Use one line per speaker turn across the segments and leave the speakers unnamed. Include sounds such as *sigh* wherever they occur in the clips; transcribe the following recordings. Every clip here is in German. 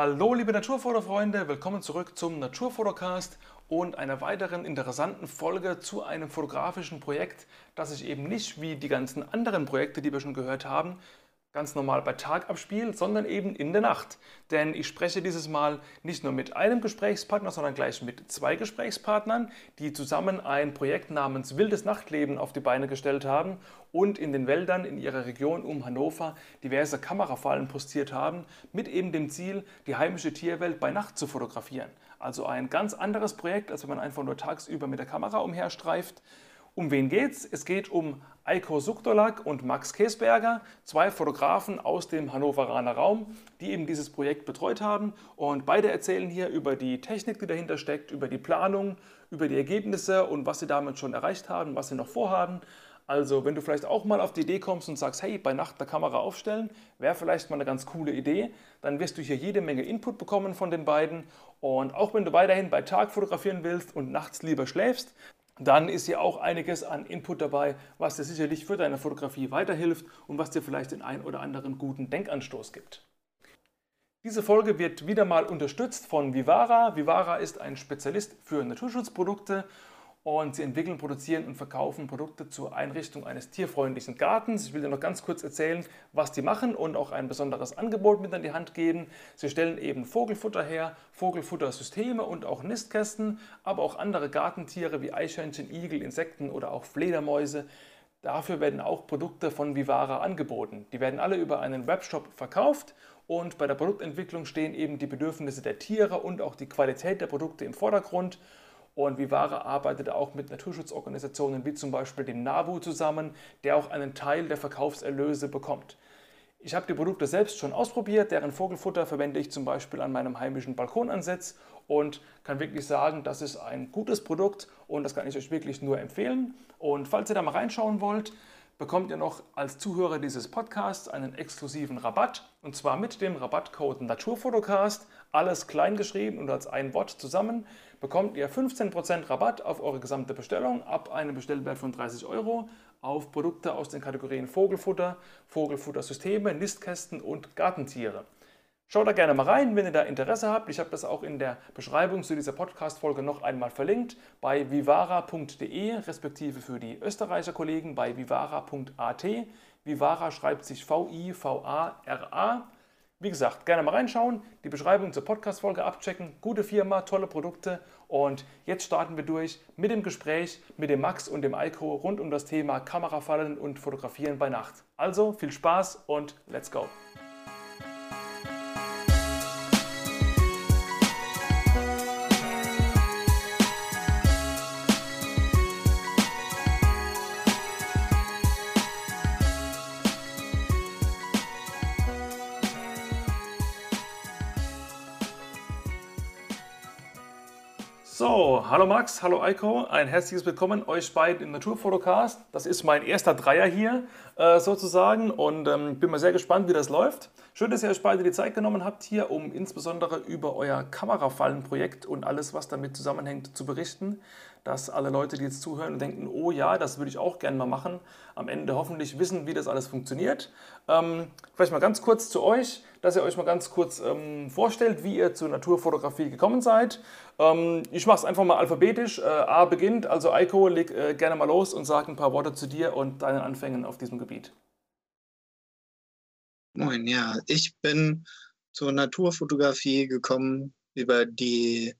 Hallo liebe Naturfotofreunde, willkommen zurück zum Naturfotocast und einer weiteren interessanten Folge zu einem fotografischen Projekt, das sich eben nicht wie die ganzen anderen Projekte, die wir schon gehört haben, ganz normal bei Tag abspielt, sondern eben in der Nacht. Denn ich spreche dieses Mal nicht nur mit einem Gesprächspartner, sondern gleich mit zwei Gesprächspartnern, die zusammen ein Projekt namens Wildes Nachtleben auf die Beine gestellt haben und in den Wäldern in ihrer Region um Hannover diverse Kamerafallen postiert haben, mit eben dem Ziel, die heimische Tierwelt bei Nacht zu fotografieren. Also ein ganz anderes Projekt, als wenn man einfach nur tagsüber mit der Kamera umherstreift. Um wen geht's? Es geht um Eiko Sukdolak und Max Käsberger, zwei Fotografen aus dem Hannoveraner Raum, die eben dieses Projekt betreut haben. Und beide erzählen hier über die Technik, die dahinter steckt, über die Planung, über die Ergebnisse und was sie damit schon erreicht haben, was sie noch vorhaben. Also, wenn du vielleicht auch mal auf die Idee kommst und sagst, hey, bei Nacht eine Kamera aufstellen, wäre vielleicht mal eine ganz coole Idee, dann wirst du hier jede Menge Input bekommen von den beiden. Und auch wenn du weiterhin bei Tag fotografieren willst und nachts lieber schläfst, dann ist hier auch einiges an Input dabei, was dir sicherlich für deine Fotografie weiterhilft und was dir vielleicht den ein oder anderen guten Denkanstoß gibt. Diese Folge wird wieder mal unterstützt von Vivara. Vivara ist ein Spezialist für Naturschutzprodukte und sie entwickeln, produzieren und verkaufen Produkte zur Einrichtung eines tierfreundlichen Gartens. Ich will dir noch ganz kurz erzählen, was die machen und auch ein besonderes Angebot mit an die Hand geben. Sie stellen eben Vogelfutter her, Vogelfuttersysteme und auch Nistkästen, aber auch andere Gartentiere wie Eichhörnchen, Igel, Insekten oder auch Fledermäuse. Dafür werden auch Produkte von Vivara angeboten. Die werden alle über einen Webshop verkauft und bei der Produktentwicklung stehen eben die Bedürfnisse der Tiere und auch die Qualität der Produkte im Vordergrund. Und Vivara arbeitet auch mit Naturschutzorganisationen wie zum Beispiel dem NABU zusammen, der auch einen Teil der Verkaufserlöse bekommt. Ich habe die Produkte selbst schon ausprobiert, deren Vogelfutter verwende ich zum Beispiel an meinem heimischen Balkonansatz und kann wirklich sagen, das ist ein gutes Produkt und das kann ich euch wirklich nur empfehlen. Und falls ihr da mal reinschauen wollt, bekommt ihr noch als Zuhörer dieses Podcasts einen exklusiven Rabatt und zwar mit dem Rabattcode Naturfotocast, alles klein geschrieben und als ein Wort zusammen bekommt ihr 15% Rabatt auf eure gesamte Bestellung ab einem Bestellwert von 30 Euro auf Produkte aus den Kategorien Vogelfutter, Vogelfuttersysteme, Nistkästen und Gartentiere. Schaut da gerne mal rein, wenn ihr da Interesse habt. Ich habe das auch in der Beschreibung zu dieser Podcast-Folge noch einmal verlinkt bei vivara.de, respektive für die Österreicher Kollegen bei vivara.at. Vivara schreibt sich V-I-V-A-R-A. Wie gesagt, gerne mal reinschauen, die Beschreibung zur Podcast-Folge abchecken. Gute Firma, tolle Produkte. Und jetzt starten wir durch mit dem Gespräch mit dem Max und dem Eiko rund um das Thema Kamerafallen und Fotografieren bei Nacht. Also viel Spaß und let's go! Hallo Max, hallo Eiko, ein herzliches Willkommen euch beiden im Naturfotocast. Das ist mein erster Dreier hier äh, sozusagen und ähm, bin mal sehr gespannt, wie das läuft. Schön, dass ihr euch beide die Zeit genommen habt hier, um insbesondere über euer Kamerafallenprojekt und alles, was damit zusammenhängt, zu berichten dass alle Leute, die jetzt zuhören und denken, oh ja, das würde ich auch gerne mal machen, am Ende hoffentlich wissen, wie das alles funktioniert. Ähm, vielleicht mal ganz kurz zu euch, dass ihr euch mal ganz kurz ähm, vorstellt, wie ihr zur Naturfotografie gekommen seid. Ähm, ich mache es einfach mal alphabetisch. Äh, A beginnt, also Eiko, leg äh, gerne mal los und sag ein paar Worte zu dir und deinen Anfängen auf diesem Gebiet.
Moin, ja, ich bin zur Naturfotografie gekommen über die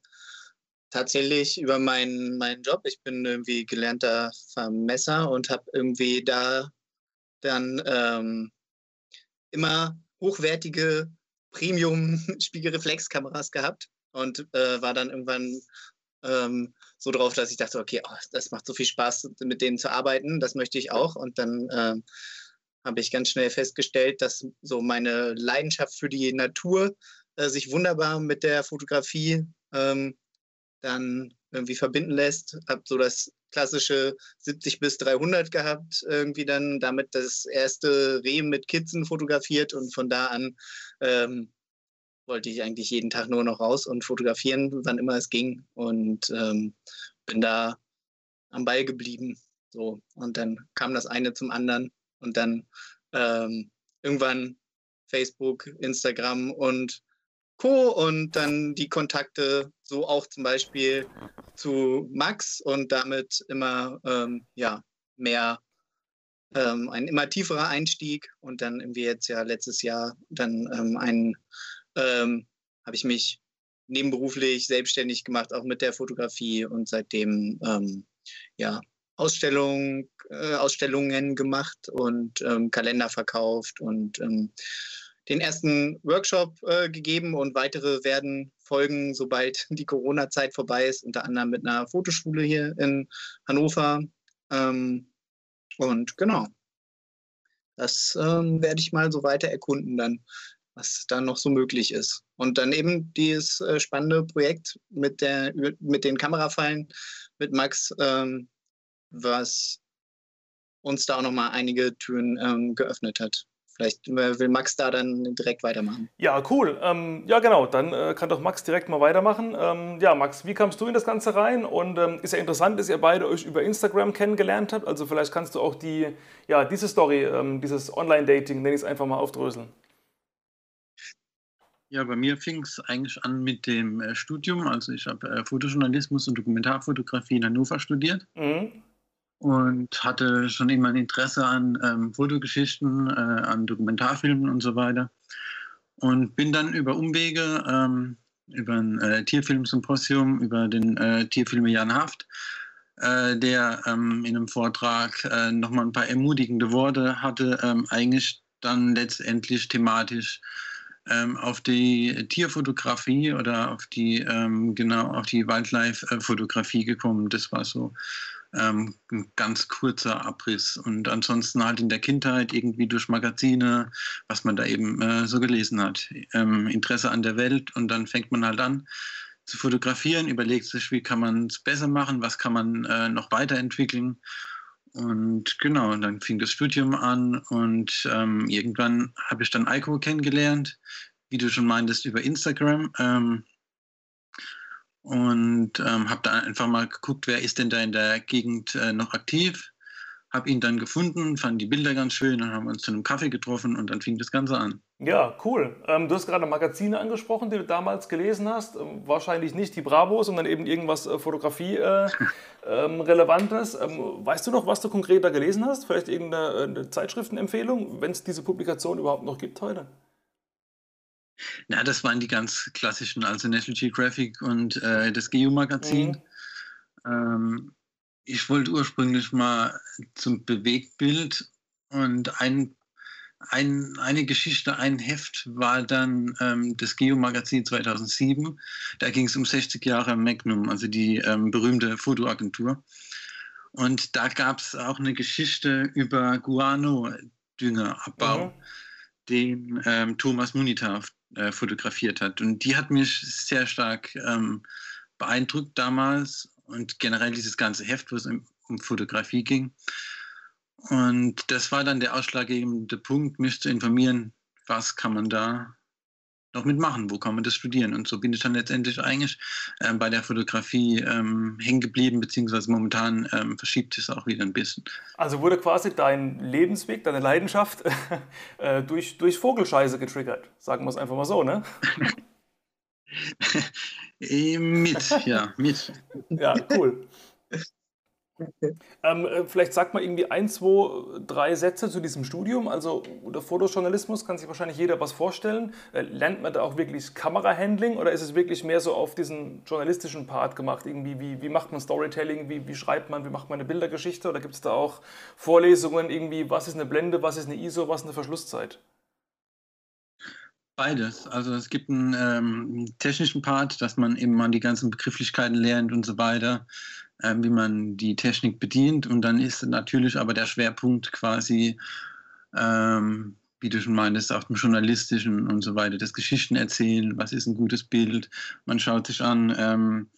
tatsächlich über meinen, meinen Job. Ich bin irgendwie gelernter Vermesser und habe irgendwie da dann ähm, immer hochwertige Premium-Spiegelreflexkameras gehabt und äh, war dann irgendwann ähm, so drauf, dass ich dachte, okay, oh, das macht so viel Spaß, mit denen zu arbeiten, das möchte ich auch. Und dann ähm, habe ich ganz schnell festgestellt, dass so meine Leidenschaft für die Natur äh, sich wunderbar mit der Fotografie ähm, dann irgendwie verbinden lässt. Habe so das klassische 70 bis 300 gehabt, irgendwie dann damit das erste Reh mit Kitzen fotografiert und von da an ähm, wollte ich eigentlich jeden Tag nur noch raus und fotografieren, wann immer es ging und ähm, bin da am Ball geblieben. So und dann kam das eine zum anderen und dann ähm, irgendwann Facebook, Instagram und Co. und dann die Kontakte so auch zum Beispiel zu Max und damit immer ähm, ja, mehr ähm, ein immer tieferer Einstieg und dann irgendwie jetzt ja letztes Jahr dann ähm, ein ähm, habe ich mich nebenberuflich selbstständig gemacht, auch mit der Fotografie und seitdem ähm, ja Ausstellung, äh, Ausstellungen gemacht und ähm, Kalender verkauft und den ersten Workshop äh, gegeben und weitere werden folgen, sobald *laughs* die Corona-Zeit vorbei ist, unter anderem mit einer Fotoschule hier in Hannover. Ähm, und genau, das ähm, werde ich mal so weiter erkunden dann, was da noch so möglich ist. Und dann eben dieses äh, spannende Projekt mit, der, mit den Kamerafallen mit Max, ähm, was uns da auch nochmal einige Türen ähm, geöffnet hat. Vielleicht will Max da dann direkt weitermachen.
Ja, cool. Ähm, ja, genau. Dann äh, kann doch Max direkt mal weitermachen. Ähm, ja, Max, wie kamst du in das Ganze rein? Und ähm, ist ja interessant, dass ihr beide euch über Instagram kennengelernt habt. Also vielleicht kannst du auch die, ja, diese Story, ähm, dieses Online-Dating, nenne ich es einfach mal aufdröseln.
Ja, bei mir fing es eigentlich an mit dem äh, Studium. Also ich habe äh, Fotojournalismus und Dokumentarfotografie in Hannover studiert. Mhm und hatte schon immer ein Interesse an ähm, Fotogeschichten, äh, an Dokumentarfilmen und so weiter. Und bin dann über Umwege, ähm, über ein äh, Tierfilmsymposium, über den äh, Tierfilmer Jan Haft, äh, der ähm, in einem Vortrag äh, nochmal ein paar ermutigende Worte hatte, ähm, eigentlich dann letztendlich thematisch ähm, auf die Tierfotografie oder auf die, ähm, genau, auf die Wildlife-Fotografie gekommen. Das war so ähm, ein ganz kurzer Abriss. Und ansonsten halt in der Kindheit irgendwie durch Magazine, was man da eben äh, so gelesen hat. Ähm, Interesse an der Welt und dann fängt man halt an zu fotografieren, überlegt sich, wie kann man es besser machen, was kann man äh, noch weiterentwickeln. Und genau, dann fing das Studium an und ähm, irgendwann habe ich dann Eiko kennengelernt, wie du schon meintest, über Instagram. Ähm, und ähm, habe da einfach mal geguckt, wer ist denn da in der Gegend äh, noch aktiv. Habe ihn dann gefunden, fand die Bilder ganz schön, dann haben wir uns zu einem Kaffee getroffen und dann fing das Ganze an.
Ja, cool. Ähm, du hast gerade Magazine angesprochen, die du damals gelesen hast. Ähm, wahrscheinlich nicht die Bravo, sondern eben irgendwas äh, Fotografie-Relevantes. Äh, *laughs* ähm, weißt du noch, was du konkret da gelesen hast? Vielleicht irgendeine äh, Zeitschriftenempfehlung, wenn es diese Publikation überhaupt noch gibt heute?
Na, das waren die ganz klassischen, also National Geographic und äh, das Geo-Magazin. Mhm. Ähm, ich wollte ursprünglich mal zum Bewegtbild und ein, ein, eine Geschichte, ein Heft war dann ähm, das Geo-Magazin 2007. Da ging es um 60 Jahre Magnum, also die ähm, berühmte Fotoagentur. Und da gab es auch eine Geschichte über Guano-Düngerabbau, mhm. den ähm, Thomas Munita äh, fotografiert hat. Und die hat mich sehr stark ähm, beeindruckt damals und generell dieses ganze Heft, wo es um, um Fotografie ging. Und das war dann der ausschlaggebende Punkt, mich zu informieren, was kann man da noch mitmachen, wo kann man das studieren. Und so bin ich dann letztendlich eigentlich äh, bei der Fotografie ähm, hängen geblieben, beziehungsweise momentan ähm, verschiebt es auch wieder ein bisschen.
Also wurde quasi dein Lebensweg, deine Leidenschaft *laughs* äh, durch, durch Vogelscheiße getriggert, sagen wir es einfach mal so, ne? *laughs*
Äh, mit, ja, mit.
Ja, cool. Ähm, äh, vielleicht sagt mal irgendwie ein, zwei, drei Sätze zu diesem Studium. Also unter Fotojournalismus kann sich wahrscheinlich jeder was vorstellen. Äh, lernt man da auch wirklich Kamerahandling oder ist es wirklich mehr so auf diesen journalistischen Part gemacht? Irgendwie, wie, wie macht man Storytelling, wie, wie schreibt man, wie macht man eine Bildergeschichte? Oder gibt es da auch Vorlesungen irgendwie, was ist eine Blende, was ist eine ISO, was ist eine Verschlusszeit?
Beides. Also es gibt einen ähm, technischen Part, dass man eben mal die ganzen Begrifflichkeiten lernt und so weiter äh, wie man die Technik bedient. Und dann ist natürlich aber der Schwerpunkt quasi, ähm, wie du schon meintest, auf dem Journalistischen und so weiter, das Geschichten erzählen, was ist ein gutes Bild. Man schaut sich an, ähm,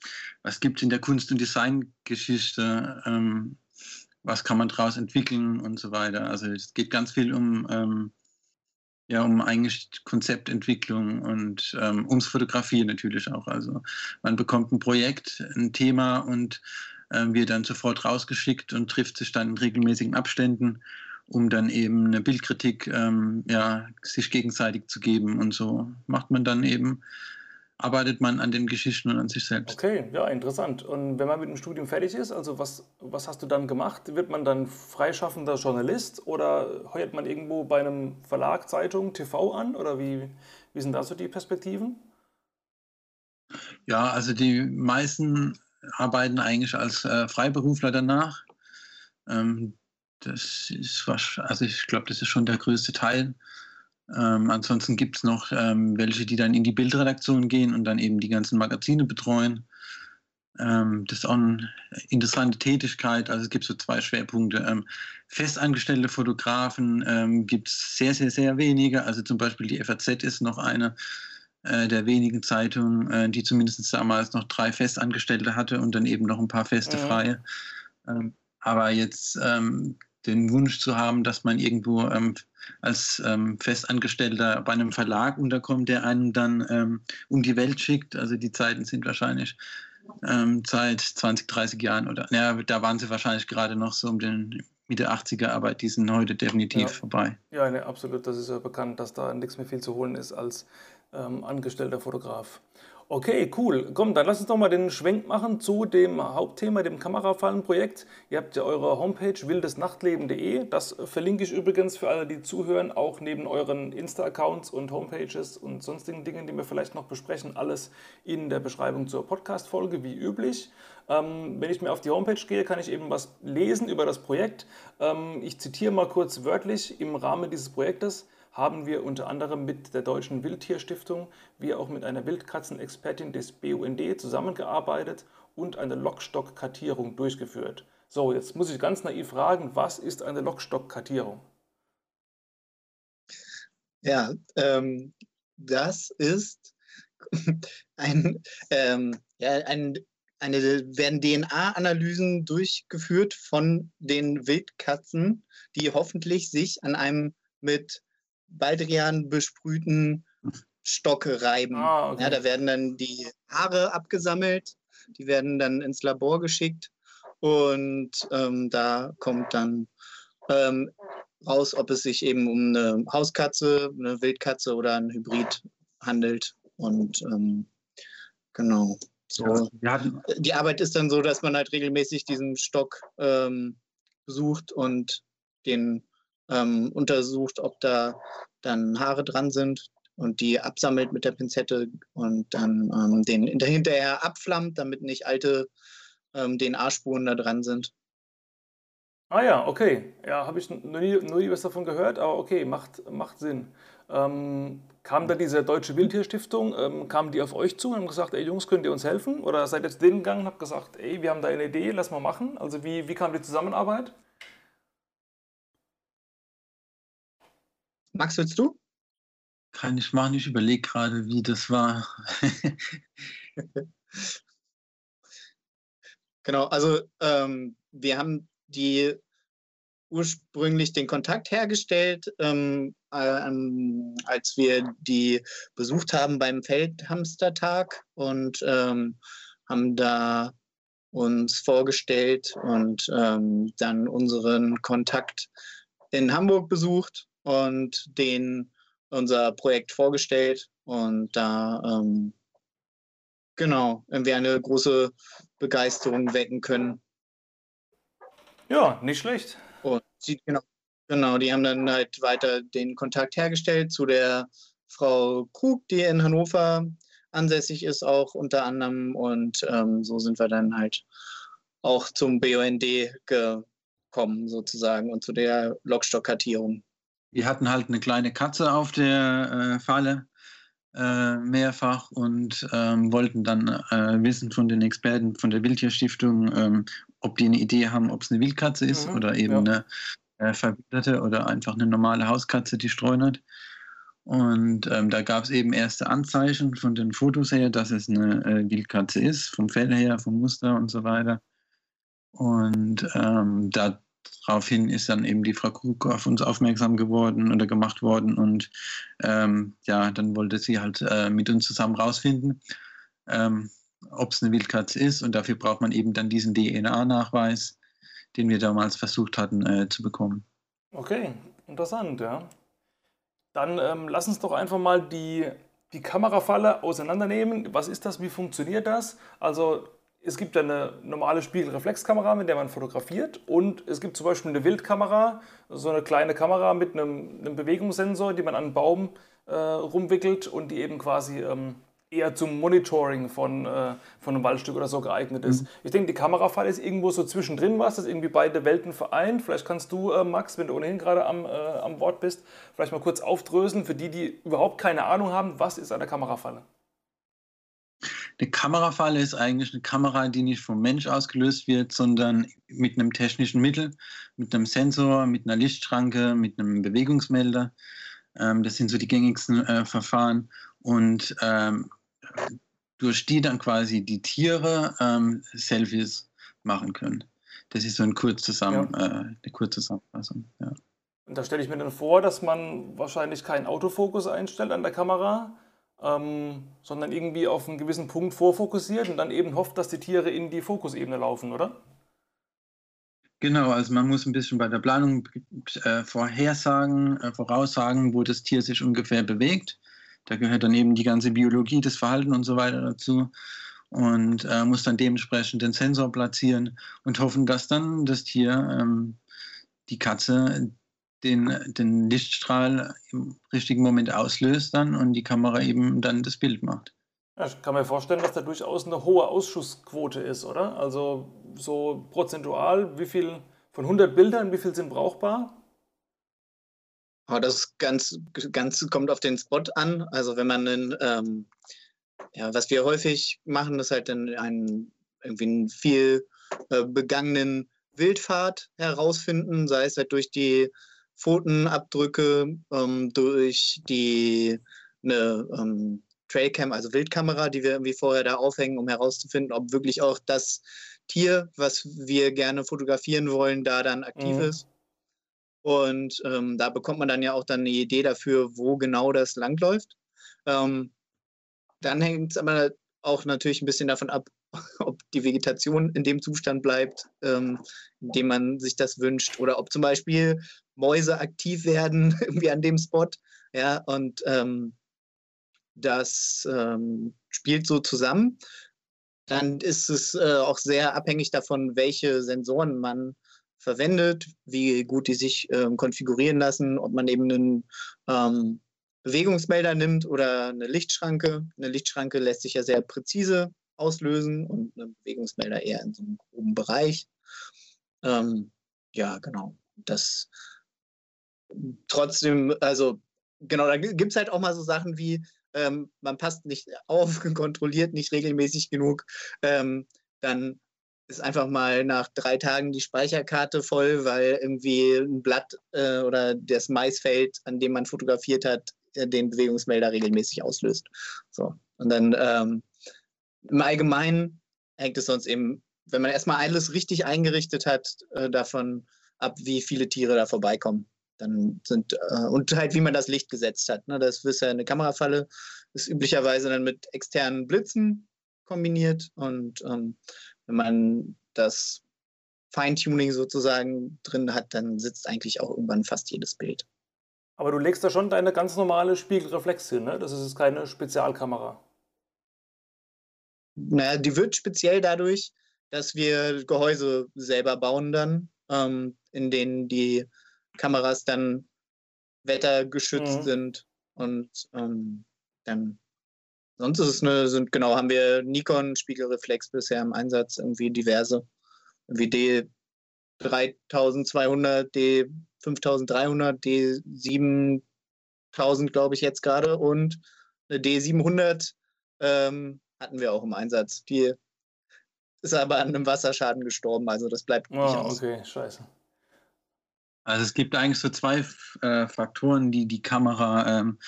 was gibt es in der Kunst- und Designgeschichte, ähm, was kann man daraus entwickeln und so weiter. Also es geht ganz viel um ähm, ja um eigentlich Konzeptentwicklung und ähm, ums Fotografieren natürlich auch. Also man bekommt ein Projekt, ein Thema und ähm, wird dann sofort rausgeschickt und trifft sich dann in regelmäßigen Abständen, um dann eben eine Bildkritik ähm, ja, sich gegenseitig zu geben. Und so macht man dann eben arbeitet man an den Geschichten und an sich selbst.
Okay, ja, interessant. Und wenn man mit dem Studium fertig ist, also was, was hast du dann gemacht? Wird man dann freischaffender Journalist oder heuert man irgendwo bei einem Verlag, Zeitung, TV an? Oder wie, wie sind da so die Perspektiven?
Ja, also die meisten arbeiten eigentlich als äh, Freiberufler danach. Ähm, das ist was, also ich glaube, das ist schon der größte Teil. Ähm, ansonsten gibt es noch ähm, welche, die dann in die Bildredaktion gehen und dann eben die ganzen Magazine betreuen. Ähm, das ist auch eine interessante Tätigkeit. Also es gibt so zwei Schwerpunkte. Ähm, festangestellte Fotografen ähm, gibt es sehr, sehr, sehr wenige. Also zum Beispiel die FAZ ist noch eine äh, der wenigen Zeitungen, äh, die zumindest damals noch drei Festangestellte hatte und dann eben noch ein paar feste mhm. freie. Ähm, aber jetzt den Wunsch zu haben, dass man irgendwo ähm, als ähm, Festangestellter bei einem Verlag unterkommt, der einen dann ähm, um die Welt schickt. Also die Zeiten sind wahrscheinlich ähm, seit 20, 30 Jahren oder ja, da waren sie wahrscheinlich gerade noch so um den Mitte 80er, aber die sind heute definitiv
ja.
vorbei.
Ja, ne, absolut. Das ist ja bekannt, dass da nichts mehr viel zu holen ist als ähm, angestellter Fotograf. Okay, cool. Komm, dann lass uns doch mal den Schwenk machen zu dem Hauptthema, dem Kamerafallenprojekt. Ihr habt ja eure Homepage wildesnachtleben.de. Das verlinke ich übrigens für alle, die zuhören, auch neben euren Insta-Accounts und Homepages und sonstigen Dingen, die wir vielleicht noch besprechen, alles in der Beschreibung zur Podcast-Folge, wie üblich. Ähm, wenn ich mir auf die Homepage gehe, kann ich eben was lesen über das Projekt. Ähm, ich zitiere mal kurz wörtlich im Rahmen dieses Projektes haben wir unter anderem mit der Deutschen Wildtierstiftung wie auch mit einer Wildkatzenexpertin des BUND zusammengearbeitet und eine Lockstockkartierung durchgeführt. So, jetzt muss ich ganz naiv fragen, was ist eine Lockstockkartierung?
Ja, ähm, das ist *laughs* ein, ähm, ja, ein, eine, werden DNA-Analysen durchgeführt von den Wildkatzen, die hoffentlich sich an einem mit Baldrian besprühten Stocke reiben. Ah, okay. ja, da werden dann die Haare abgesammelt, die werden dann ins Labor geschickt und ähm, da kommt dann ähm, raus, ob es sich eben um eine Hauskatze, eine Wildkatze oder ein Hybrid handelt. Und ähm, genau. So. Ja, die Arbeit ist dann so, dass man halt regelmäßig diesen Stock ähm, besucht und den ähm, untersucht, ob da dann Haare dran sind und die absammelt mit der Pinzette und dann ähm, den hinterher abflammt, damit nicht alte ähm, DNA-Spuren da dran sind.
Ah ja, okay. Ja, habe ich noch nie, noch nie was davon gehört, aber okay, macht, macht Sinn. Ähm, kam da diese Deutsche Wildtierstiftung, ähm, kamen die auf euch zu und haben gesagt, ey Jungs, könnt ihr uns helfen? Oder seid ihr zu denen gegangen und habt gesagt, ey, wir haben da eine Idee, lass mal machen? Also wie, wie kam die Zusammenarbeit?
Max, willst du?
Kann ich machen, ich überlege gerade, wie das war. *laughs*
genau, also ähm, wir haben die ursprünglich den Kontakt hergestellt, ähm, äh, als wir die besucht haben beim Feldhamstertag und ähm, haben da uns vorgestellt und ähm, dann unseren Kontakt in Hamburg besucht und den unser Projekt vorgestellt und da ähm, genau irgendwie eine große Begeisterung wecken können.
Ja, nicht schlecht.
Und sie, genau, genau, die haben dann halt weiter den Kontakt hergestellt zu der Frau Krug, die in Hannover ansässig ist, auch unter anderem. Und ähm, so sind wir dann halt auch zum BUND gekommen, sozusagen, und zu der Lockstockkartierung.
Wir hatten halt eine kleine Katze auf der äh, Falle äh, mehrfach und ähm, wollten dann äh, wissen von den Experten von der Wildtierstiftung, ähm, ob die eine Idee haben, ob es eine Wildkatze ist mhm, oder eben ja. eine äh, verwilderte oder einfach eine normale Hauskatze, die streunert. Und ähm, da gab es eben erste Anzeichen von den Fotos her, dass es eine äh, Wildkatze ist, vom Fell her, vom Muster und so weiter. Und ähm, da daraufhin ist dann eben die Frau Krug auf uns aufmerksam geworden oder gemacht worden und ähm, ja, dann wollte sie halt äh, mit uns zusammen rausfinden, ähm, ob es eine Wildkatze ist und dafür braucht man eben dann diesen DNA-Nachweis, den wir damals versucht hatten äh, zu bekommen.
Okay, interessant, ja. Dann ähm, lass uns doch einfach mal die die Kamerafalle auseinandernehmen. Was ist das? Wie funktioniert das? Also es gibt eine normale Spiegelreflexkamera, mit der man fotografiert und es gibt zum Beispiel eine Wildkamera, so eine kleine Kamera mit einem, einem Bewegungssensor, die man an einen Baum äh, rumwickelt und die eben quasi ähm, eher zum Monitoring von, äh, von einem Waldstück oder so geeignet ist. Mhm. Ich denke, die Kamerafall ist irgendwo so zwischendrin was, das irgendwie beide Welten vereint. Vielleicht kannst du, äh, Max, wenn du ohnehin gerade am, äh, am Wort bist, vielleicht mal kurz aufdröseln für die, die überhaupt keine Ahnung haben, was ist eine Kamerafalle?
Eine Kamerafalle ist eigentlich eine Kamera, die nicht vom Mensch ausgelöst wird, sondern mit einem technischen Mittel, mit einem Sensor, mit einer Lichtschranke, mit einem Bewegungsmelder. Ähm, das sind so die gängigsten äh, Verfahren. Und ähm, durch die dann quasi die Tiere ähm, Selfies machen können. Das ist so ein kurz zusammen, ja. äh, eine kurze Zusammenfassung. Ja.
Und da stelle ich mir dann vor, dass man wahrscheinlich keinen Autofokus einstellt an der Kamera, ähm, sondern irgendwie auf einen gewissen Punkt vorfokussiert und dann eben hofft, dass die Tiere in die Fokusebene laufen, oder?
Genau, also man muss ein bisschen bei der Planung äh, vorhersagen, äh, voraussagen, wo das Tier sich ungefähr bewegt. Da gehört dann eben die ganze Biologie, das Verhalten und so weiter dazu. Und äh, muss dann dementsprechend den Sensor platzieren und hoffen, dass dann das Tier, ähm, die Katze, den, den Lichtstrahl im richtigen Moment auslöst dann und die Kamera eben dann das Bild macht.
Ja, ich kann mir vorstellen, dass da durchaus eine hohe Ausschussquote ist, oder? Also so prozentual, wie viel von 100 Bildern, wie viel sind brauchbar?
Aber das ganz, ganz kommt auf den Spot an. Also wenn man einen, ähm, ja, was wir häufig machen, ist halt dann einen irgendwie einen viel äh, begangenen Wildpfad herausfinden, sei es halt durch die Pfotenabdrücke, ähm, durch die eine ähm, Trailcam, also Wildkamera, die wir irgendwie vorher da aufhängen, um herauszufinden, ob wirklich auch das Tier, was wir gerne fotografieren wollen, da dann aktiv mhm. ist. Und ähm, da bekommt man dann ja auch dann eine Idee dafür, wo genau das langläuft. Ähm, dann hängt es aber auch natürlich ein bisschen davon ab, *laughs* ob die Vegetation in dem Zustand bleibt, ähm, in dem man sich das wünscht, oder ob zum Beispiel Mäuse aktiv werden, *laughs* irgendwie an dem Spot. Ja, und ähm, das ähm, spielt so zusammen. Dann ist es äh, auch sehr abhängig davon, welche Sensoren man verwendet, wie gut die sich ähm, konfigurieren lassen, ob man eben einen ähm, Bewegungsmelder nimmt oder eine Lichtschranke. Eine Lichtschranke lässt sich ja sehr präzise auslösen und ein Bewegungsmelder eher in so einem groben Bereich. Ähm, ja, genau. Das trotzdem, also genau, da gibt es halt auch mal so Sachen wie, ähm, man passt nicht auf, *laughs* kontrolliert nicht regelmäßig genug, ähm, dann ist einfach mal nach drei Tagen die Speicherkarte voll, weil irgendwie ein Blatt äh, oder das Maisfeld, an dem man fotografiert hat, äh, den Bewegungsmelder regelmäßig auslöst. So. Und dann ähm, im Allgemeinen hängt es sonst eben, wenn man erstmal alles richtig eingerichtet hat, äh, davon ab, wie viele Tiere da vorbeikommen. Dann sind, äh, und halt, wie man das Licht gesetzt hat. Ne? Das ist ja eine Kamerafalle, ist üblicherweise dann mit externen Blitzen kombiniert und ähm, wenn man das Feintuning sozusagen drin hat, dann sitzt eigentlich auch irgendwann fast jedes Bild.
Aber du legst da schon deine ganz normale Spiegelreflex hin, ne? Das ist keine Spezialkamera.
Naja, die wird speziell dadurch, dass wir Gehäuse selber bauen dann, ähm, in denen die Kameras dann wettergeschützt mhm. sind und ähm, dann Sonst ist es eine, sind, genau, haben wir Nikon Spiegelreflex bisher im Einsatz, irgendwie diverse. Wie D3200, D5300, D7000, glaube ich, jetzt gerade und eine D700 ähm, hatten wir auch im Einsatz. Die ist aber an einem Wasserschaden gestorben, also das bleibt
oh, nicht aus. Okay, scheiße.
Also es gibt eigentlich so zwei äh, Faktoren, die die Kamera ähm,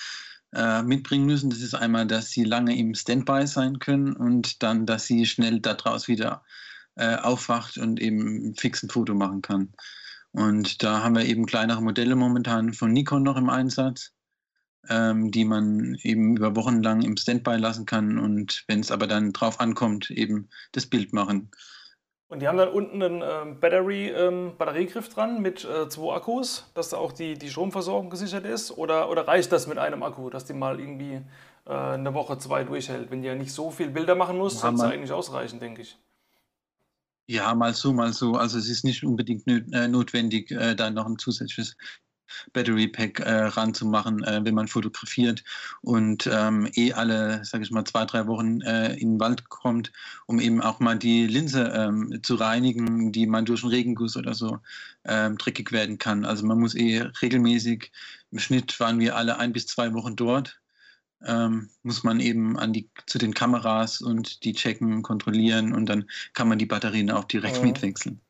äh, mitbringen müssen. Das ist einmal, dass sie lange im Standby sein können und dann, dass sie schnell daraus wieder äh, aufwacht und eben ein fixen Foto machen kann. Und da haben wir eben kleinere Modelle momentan von Nikon noch im Einsatz, ähm, die man eben über Wochen lang im Standby lassen kann und wenn es aber dann drauf ankommt, eben das Bild machen.
Und die haben dann unten einen ähm, Battery, ähm, Batteriegriff dran mit äh, zwei Akkus, dass da auch die, die Stromversorgung gesichert ist? Oder, oder reicht das mit einem Akku, dass die mal irgendwie äh, eine Woche, zwei durchhält. Wenn ihr nicht so viel Bilder machen muss, ja, sollte es eigentlich ausreichen, denke ich.
Ja, mal so, mal so. Also es ist nicht unbedingt äh, notwendig, äh, da noch ein zusätzliches Battery Pack äh, ranzumachen, äh, wenn man fotografiert und ähm, eh alle, sage ich mal, zwei, drei Wochen äh, in den Wald kommt, um eben auch mal die Linse ähm, zu reinigen, die man durch einen Regenguss oder so ähm, dreckig werden kann. Also man muss eh regelmäßig, im Schnitt waren wir alle ein bis zwei Wochen dort, ähm, muss man eben an die, zu den Kameras und die checken, kontrollieren und dann kann man die Batterien auch direkt mhm. mitwechseln.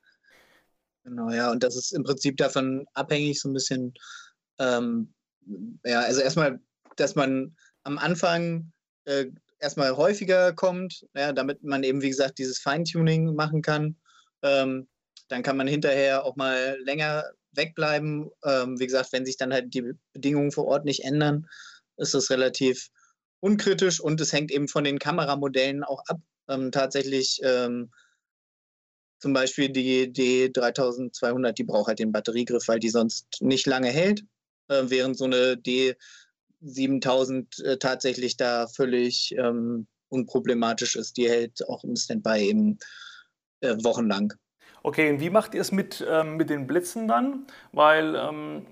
Genau, ja, und das ist im Prinzip davon abhängig, so ein bisschen, ähm, ja, also erstmal, dass man am Anfang äh, erstmal häufiger kommt, ja, damit man eben, wie gesagt, dieses Feintuning machen kann. Ähm, dann kann man hinterher auch mal länger wegbleiben. Ähm, wie gesagt, wenn sich dann halt die Bedingungen vor Ort nicht ändern, ist das relativ unkritisch und es hängt eben von den Kameramodellen auch ab. Ähm, tatsächlich ähm, zum Beispiel die D3200, die braucht halt den Batteriegriff, weil die sonst nicht lange hält, äh, während so eine D7000 äh, tatsächlich da völlig ähm, unproblematisch ist. Die hält auch im Standby eben äh, wochenlang.
Okay, und wie macht ihr es mit, ähm, mit den Blitzen dann? Weil ähm,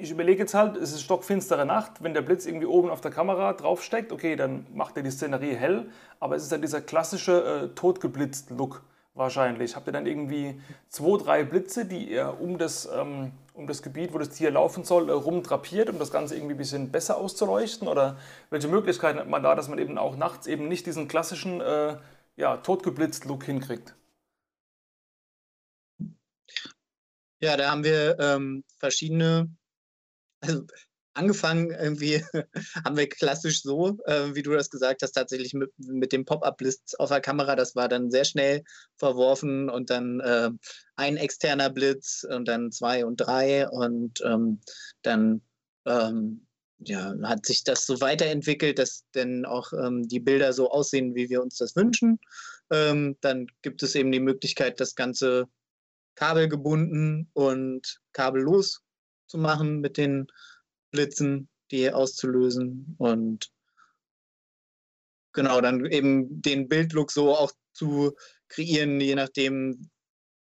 ich überlege jetzt halt, es ist stockfinstere Nacht, wenn der Blitz irgendwie oben auf der Kamera draufsteckt, okay, dann macht er die Szenerie hell, aber es ist ja dieser klassische äh, totgeblitzt Look wahrscheinlich. Habt ihr dann irgendwie zwei, drei Blitze, die ihr um das, ähm, um das Gebiet, wo das Tier laufen soll, äh, rumdrapiert, um das Ganze irgendwie ein bisschen besser auszuleuchten? Oder welche Möglichkeiten hat man da, dass man eben auch nachts eben nicht diesen klassischen äh, ja, totgeblitzt Look hinkriegt?
Ja, da haben wir ähm, verschiedene, also angefangen irgendwie *laughs* haben wir klassisch so, äh, wie du das gesagt hast, tatsächlich mit, mit dem Pop-up-Blitz auf der Kamera. Das war dann sehr schnell verworfen und dann äh, ein externer Blitz und dann zwei und drei und ähm, dann ähm, ja, hat sich das so weiterentwickelt, dass dann auch ähm, die Bilder so aussehen, wie wir uns das wünschen. Ähm, dann gibt es eben die Möglichkeit, das Ganze kabelgebunden und kabellos zu machen mit den Blitzen, die auszulösen und genau, dann eben den Bildlook so auch zu kreieren, je nachdem,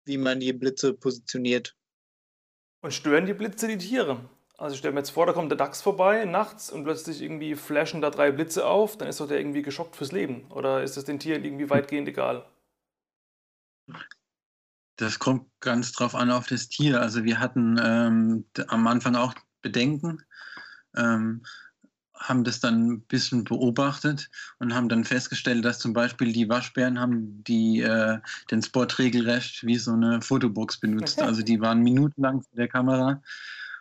wie man die Blitze positioniert.
Und stören die Blitze die Tiere? Also ich stelle mir jetzt vor, da kommt der Dachs vorbei nachts und plötzlich irgendwie flashen da drei Blitze auf, dann ist doch der irgendwie geschockt fürs Leben. Oder ist das den Tieren irgendwie weitgehend egal?
Das kommt ganz drauf an auf das Tier. Also wir hatten ähm, am Anfang auch Bedenken, ähm, haben das dann ein bisschen beobachtet und haben dann festgestellt, dass zum Beispiel die Waschbären haben die, äh, den Spot regelrecht wie so eine Fotobox benutzt. Also die waren minutenlang vor der Kamera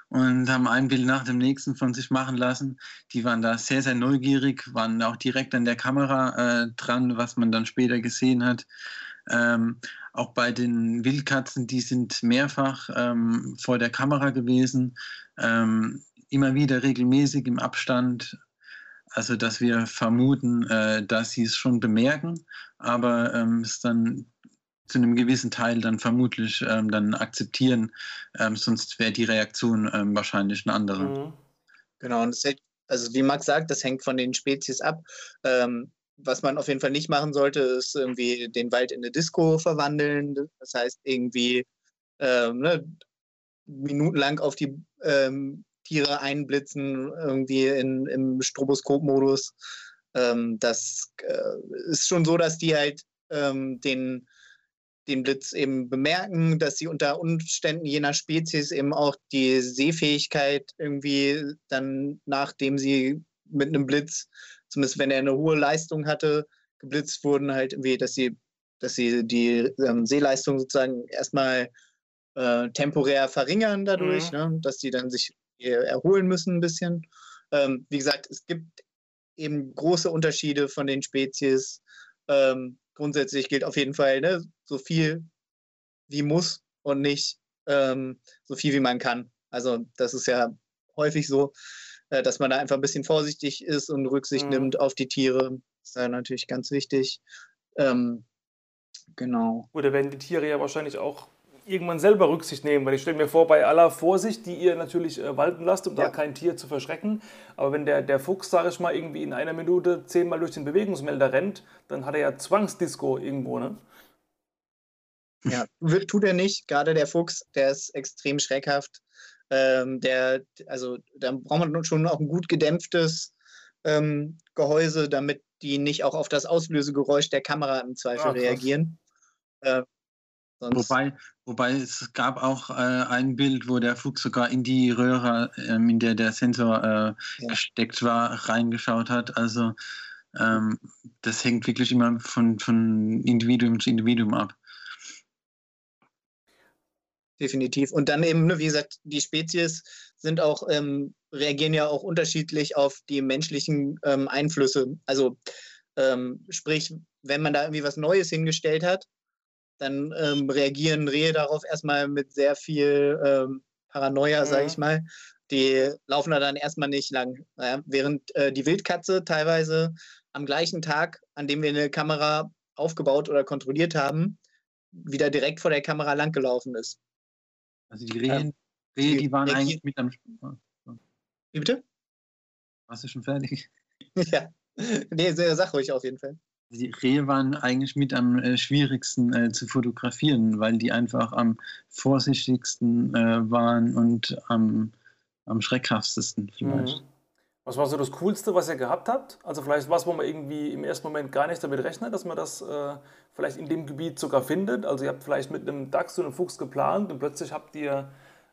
und haben ein Bild nach dem nächsten von sich machen lassen. Die waren da sehr, sehr neugierig, waren auch direkt an der Kamera äh, dran, was man dann später gesehen hat. Ähm, auch bei den Wildkatzen, die sind mehrfach ähm, vor der Kamera gewesen. Ähm, immer wieder regelmäßig im Abstand. Also, dass wir vermuten, äh, dass sie es schon bemerken, aber ähm, es dann zu einem gewissen Teil dann vermutlich ähm, dann akzeptieren, ähm, sonst wäre die Reaktion ähm, wahrscheinlich eine andere. Mhm.
Genau, und das, also wie Max sagt, das hängt von den Spezies ab. Ähm, was man auf jeden Fall nicht machen sollte, ist irgendwie den Wald in eine Disco verwandeln. Das heißt, irgendwie ähm, ne, minutenlang auf die ähm, Tiere einblitzen, irgendwie in, im Stroboskop-Modus. Ähm, das äh, ist schon so, dass die halt ähm, den, den Blitz eben bemerken, dass sie unter Umständen jener Spezies eben auch die Sehfähigkeit irgendwie dann, nachdem sie mit einem Blitz, zumindest wenn er eine hohe Leistung hatte, geblitzt wurden, halt irgendwie, dass sie, dass sie die ähm, Sehleistung sozusagen erstmal äh, temporär verringern dadurch, mhm. ne? dass die dann sich erholen müssen ein bisschen. Ähm, wie gesagt, es gibt eben große Unterschiede von den Spezies. Ähm, grundsätzlich gilt auf jeden Fall ne, so viel wie muss und nicht ähm, so viel wie man kann. Also das ist ja häufig so, äh, dass man da einfach ein bisschen vorsichtig ist und Rücksicht mhm. nimmt auf die Tiere. Das ist ja natürlich ganz wichtig. Ähm, genau.
Oder werden die Tiere ja wahrscheinlich auch irgendwann selber Rücksicht nehmen, weil ich stelle mir vor, bei aller Vorsicht, die ihr natürlich äh, walten lasst, um ja. da kein Tier zu verschrecken, aber wenn der, der Fuchs, sage ich mal, irgendwie in einer Minute zehnmal durch den Bewegungsmelder rennt, dann hat er ja Zwangsdisco irgendwo, ne?
Ja, tut er nicht. Gerade der Fuchs, der ist extrem schreckhaft. Ähm, der, also da braucht man schon auch ein gut gedämpftes ähm, Gehäuse, damit die nicht auch auf das Auslösegeräusch der Kamera im Zweifel Ach, reagieren. Äh,
wobei, wobei es gab auch äh, ein Bild, wo der Fuchs sogar in die Röhre, ähm, in der der Sensor äh, ja. gesteckt war, reingeschaut hat. Also ähm, das hängt wirklich immer von, von Individuum zu Individuum ab.
Definitiv. Und dann eben, ne, wie gesagt, die Spezies sind auch, ähm, reagieren ja auch unterschiedlich auf die menschlichen ähm, Einflüsse. Also ähm, sprich, wenn man da irgendwie was Neues hingestellt hat, dann ähm, reagieren Rehe darauf erstmal mit sehr viel ähm, Paranoia, mhm. sage ich mal. Die laufen da dann erstmal nicht lang. Ja? Während äh, die Wildkatze teilweise am gleichen Tag, an dem wir eine Kamera aufgebaut oder kontrolliert haben, wieder direkt vor der Kamera langgelaufen ist.
Also die Rehe, ähm, Rehe die waren eigentlich mit am.
Wie bitte?
Warst du schon fertig? *laughs*
ja. Nee, sag ruhig auf jeden Fall
die Rehe waren eigentlich mit am äh, schwierigsten äh, zu fotografieren, weil die einfach am vorsichtigsten äh, waren und am, am schreckhaftesten vielleicht. Mhm.
Was war so das Coolste, was ihr gehabt habt? Also vielleicht was, wo man irgendwie im ersten Moment gar nicht damit rechnet, dass man das äh, vielleicht in dem Gebiet sogar findet. Also ihr habt vielleicht mit einem Dachs und einem Fuchs geplant und plötzlich habt ihr,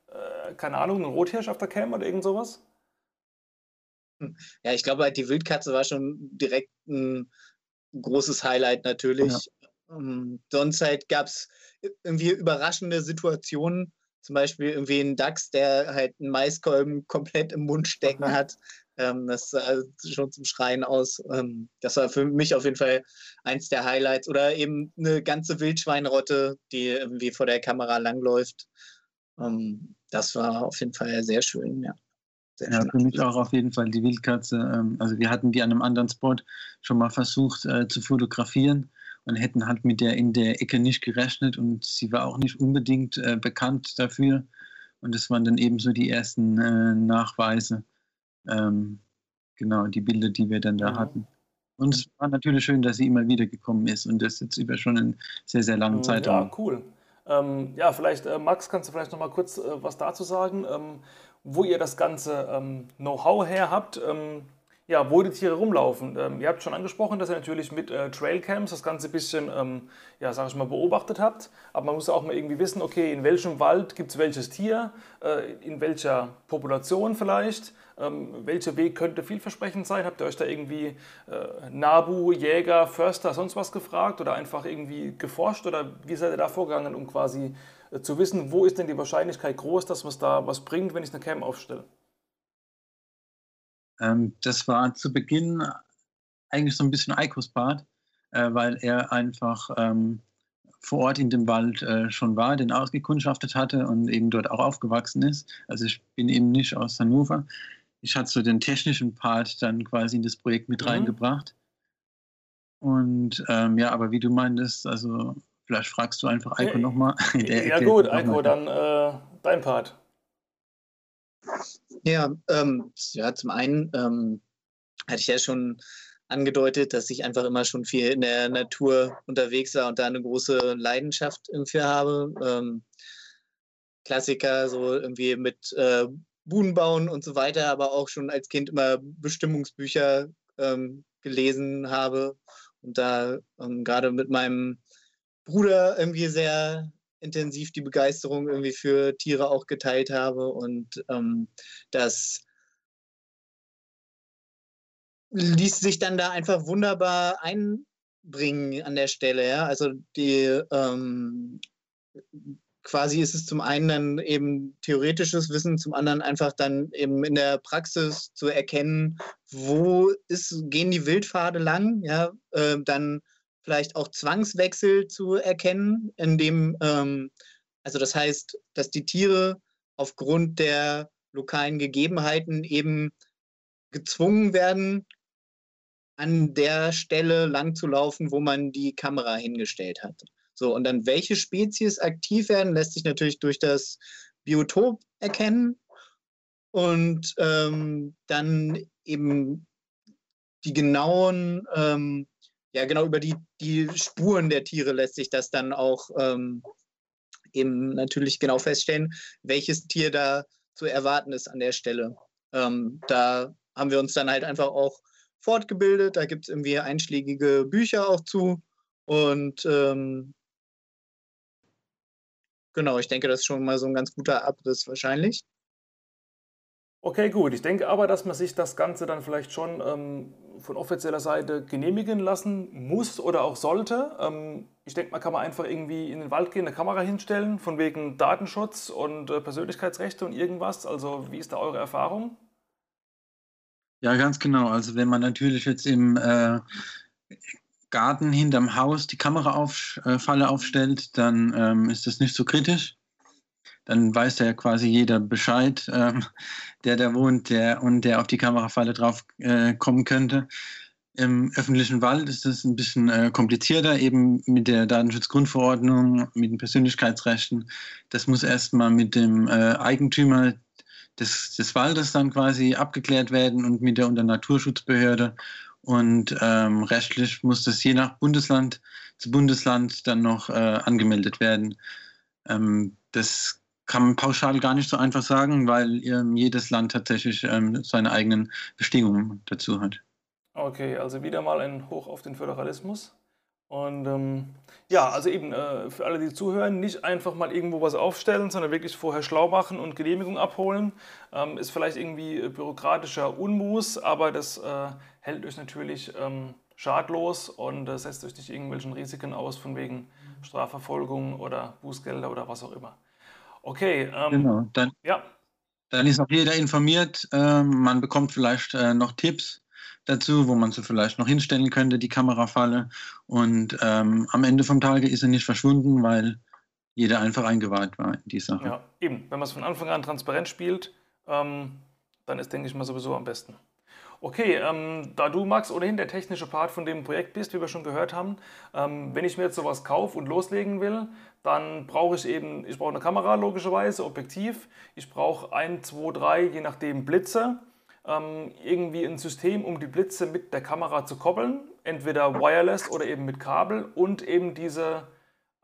äh, keine Ahnung, einen Rothirsch auf der Cam oder irgend sowas?
Ja, ich glaube halt, die Wildkatze war schon direkt ein großes Highlight natürlich. Ja. Ähm, sonst halt gab es irgendwie überraschende Situationen. Zum Beispiel irgendwie ein Dachs, der halt einen Maiskolben komplett im Mund stecken hat. Ähm, das sah schon zum Schreien aus. Ähm, das war für mich auf jeden Fall eins der Highlights. Oder eben eine ganze Wildschweinrotte, die irgendwie vor der Kamera langläuft. Ähm, das war auf jeden Fall sehr schön, ja.
Ja, für mich auch auf jeden Fall die Wildkatze. Ähm, also wir hatten die an einem anderen Spot schon mal versucht äh, zu fotografieren und hätten halt mit der in der Ecke nicht gerechnet und sie war auch nicht unbedingt äh, bekannt dafür. Und das waren dann eben so die ersten äh, Nachweise. Ähm, genau, die Bilder, die wir dann da mhm. hatten. Und es war natürlich schön, dass sie immer wieder gekommen ist und das jetzt über schon einen sehr, sehr langen Zeitraum.
Ja, cool. Ähm, ja, vielleicht, äh, Max, kannst du vielleicht noch mal kurz äh, was dazu sagen? Ähm, wo ihr das ganze ähm, Know-how her habt, ähm, ja, wo die Tiere rumlaufen. Ähm, ihr habt schon angesprochen, dass ihr natürlich mit äh, Trailcams das Ganze ein bisschen, ja, sag ich mal, beobachtet habt. Aber man muss auch mal irgendwie wissen, okay, in welchem Wald gibt es welches Tier, äh, in welcher Population vielleicht, ähm, welcher Weg könnte vielversprechend sein. Habt ihr euch da irgendwie äh, Nabu, Jäger, Förster, sonst was gefragt oder einfach irgendwie geforscht oder wie seid ihr da vorgegangen, um quasi äh, zu wissen, wo ist denn die Wahrscheinlichkeit groß, dass was da was bringt, wenn ich eine Cam aufstelle?
Ähm, das war zu Beginn eigentlich so ein bisschen Eikos Part, äh, weil er einfach ähm, vor Ort in dem Wald äh, schon war, den ausgekundschaftet hatte und eben dort auch aufgewachsen ist. Also ich bin eben nicht aus Hannover. Ich hatte so den technischen Part dann quasi in das Projekt mit mhm. reingebracht. Und ähm, ja, aber wie du meintest, also Vielleicht fragst du einfach Eiko nochmal. *laughs*
Ja gut, Eiko, dann äh, dein Part.
Ja, ähm, ja zum einen ähm, hatte ich ja schon angedeutet, dass ich einfach immer schon viel in der Natur unterwegs war und da eine große Leidenschaft irgendwie habe. Ähm, Klassiker, so irgendwie mit äh, Buhnen bauen und so weiter, aber auch schon als Kind immer Bestimmungsbücher ähm, gelesen habe und da ähm, gerade mit meinem Bruder irgendwie sehr intensiv die Begeisterung irgendwie für Tiere auch geteilt habe und ähm, das ließ sich dann da einfach wunderbar einbringen an der Stelle. Ja? Also die ähm, quasi ist es zum einen dann eben theoretisches Wissen, zum anderen einfach dann eben in der Praxis zu erkennen, wo ist, gehen die Wildpfade lang, ja, äh, dann vielleicht auch Zwangswechsel zu erkennen, indem, ähm, also das heißt, dass die Tiere aufgrund der lokalen Gegebenheiten eben gezwungen werden, an der Stelle lang zu laufen, wo man die Kamera hingestellt hat. So, und dann welche Spezies aktiv werden, lässt sich natürlich durch das Biotop erkennen. Und ähm, dann eben die genauen, ähm, ja genau über die, die Spuren der Tiere lässt sich das dann auch ähm, eben natürlich genau feststellen, welches Tier da zu erwarten ist an der Stelle. Ähm, da haben wir uns dann halt einfach auch fortgebildet. Da gibt es irgendwie einschlägige Bücher auch zu. Und ähm, genau, ich denke, das ist schon mal so ein ganz guter Abriss wahrscheinlich.
Okay, gut. Ich denke aber, dass man sich das Ganze dann vielleicht schon ähm, von offizieller Seite genehmigen lassen muss oder auch sollte. Ähm, ich denke, man kann man einfach irgendwie in den Wald gehen, eine Kamera hinstellen, von wegen Datenschutz und äh, Persönlichkeitsrechte und irgendwas. Also, wie ist da eure Erfahrung?
Ja, ganz genau. Also, wenn man natürlich jetzt im äh, Garten hinterm Haus die Kamerafalle äh, aufstellt, dann ähm, ist das nicht so kritisch dann weiß ja quasi jeder Bescheid, ähm, der da wohnt der, und der auf die Kamerafalle drauf äh, kommen könnte. Im öffentlichen Wald ist das ein bisschen äh, komplizierter, eben mit der Datenschutzgrundverordnung, mit den Persönlichkeitsrechten. Das muss erstmal mit dem äh, Eigentümer des, des Waldes dann quasi abgeklärt werden und mit der Unternaturschutzbehörde. Und ähm, rechtlich muss das je nach Bundesland zu Bundesland dann noch äh, angemeldet werden. Ähm, das kann man pauschal gar nicht so einfach sagen, weil ähm, jedes Land tatsächlich ähm, seine eigenen Bestimmungen dazu hat.
Okay, also wieder mal ein Hoch auf den Föderalismus. Und ähm, ja, also eben äh, für alle, die zuhören, nicht einfach mal irgendwo was aufstellen, sondern wirklich vorher schlau machen und Genehmigung abholen. Ähm, ist vielleicht irgendwie äh, bürokratischer Unmus, aber das äh, hält euch natürlich ähm, schadlos und äh, setzt euch nicht irgendwelchen Risiken aus, von wegen Strafverfolgung oder Bußgelder oder was auch immer. Okay.
Ähm, genau. Dann, ja. dann ist auch jeder informiert. Ähm, man bekommt vielleicht äh, noch Tipps dazu, wo man sie vielleicht noch hinstellen könnte, die Kamerafalle. Und ähm, am Ende vom Tage ist sie nicht verschwunden, weil jeder einfach eingeweiht war in die Sache.
Ja, eben. Wenn man es von Anfang an transparent spielt, ähm, dann ist, denke ich mal, sowieso am besten. Okay, ähm, da du, Max, ohnehin der technische Part von dem Projekt bist, wie wir schon gehört haben, ähm, wenn ich mir jetzt sowas kaufe und loslegen will, dann brauche ich eben, ich brauche eine Kamera logischerweise, Objektiv, ich brauche ein, zwei, drei, je nachdem Blitze, ähm, irgendwie ein System, um die Blitze mit der Kamera zu koppeln, entweder wireless oder eben mit Kabel und eben diese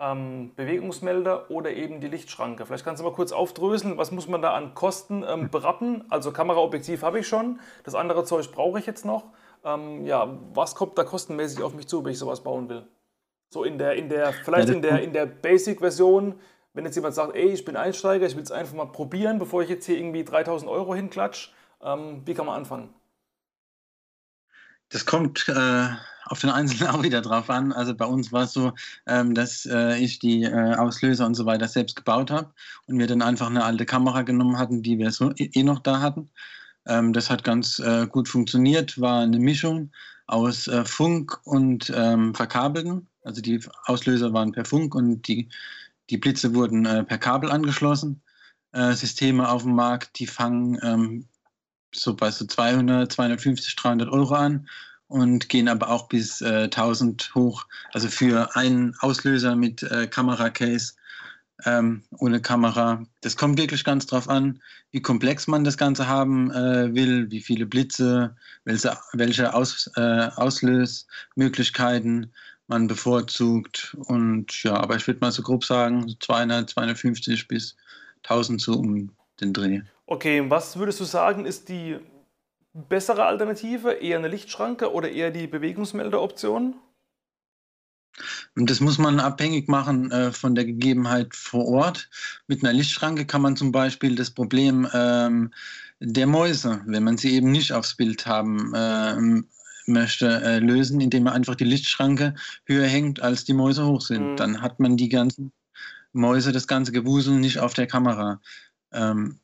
ähm, Bewegungsmelder oder eben die Lichtschranke. Vielleicht kannst du mal kurz aufdröseln, was muss man da an Kosten ähm, berappen? Also Kameraobjektiv habe ich schon, das andere Zeug brauche ich jetzt noch. Ähm, ja, was kommt da kostenmäßig auf mich zu, wenn ich sowas bauen will? So in der, in der, vielleicht in der, in der Basic-Version, wenn jetzt jemand sagt, ey, ich bin Einsteiger, ich will es einfach mal probieren, bevor ich jetzt hier irgendwie 3000 Euro hinklatsche, ähm, wie kann man anfangen?
Das kommt äh, auf den Einzelnen *laughs* auch wieder drauf an. Also bei uns war es so, ähm, dass äh, ich die äh, Auslöser und so weiter selbst gebaut habe und wir dann einfach eine alte Kamera genommen hatten, die wir so eh noch da hatten. Ähm, das hat ganz äh, gut funktioniert, war eine Mischung aus äh, Funk und ähm, Verkabelten. Also die Auslöser waren per Funk und die, die Blitze wurden äh, per Kabel angeschlossen. Äh, Systeme auf dem Markt, die fangen ähm, so bei so 200, 250, 300 Euro an und gehen aber auch bis äh, 1000 hoch. Also für einen Auslöser mit äh, Kameracase ähm, ohne Kamera. Das kommt wirklich ganz drauf an, wie komplex man das Ganze haben äh, will, wie viele Blitze, welche, welche Aus, äh, Auslösmöglichkeiten man bevorzugt. Und ja, aber ich würde mal so grob sagen, 200, 250 bis 1000 so um den Dreh.
Okay, was würdest du sagen, ist die bessere Alternative? Eher eine Lichtschranke oder eher die Bewegungsmeldeoption?
Das muss man abhängig machen äh, von der Gegebenheit vor Ort. Mit einer Lichtschranke kann man zum Beispiel das Problem ähm, der Mäuse, wenn man sie eben nicht aufs Bild haben äh, möchte, äh, lösen, indem man einfach die Lichtschranke höher hängt, als die Mäuse hoch sind. Mhm. Dann hat man die ganzen Mäuse, das ganze Gewusel nicht auf der Kamera. Ähm,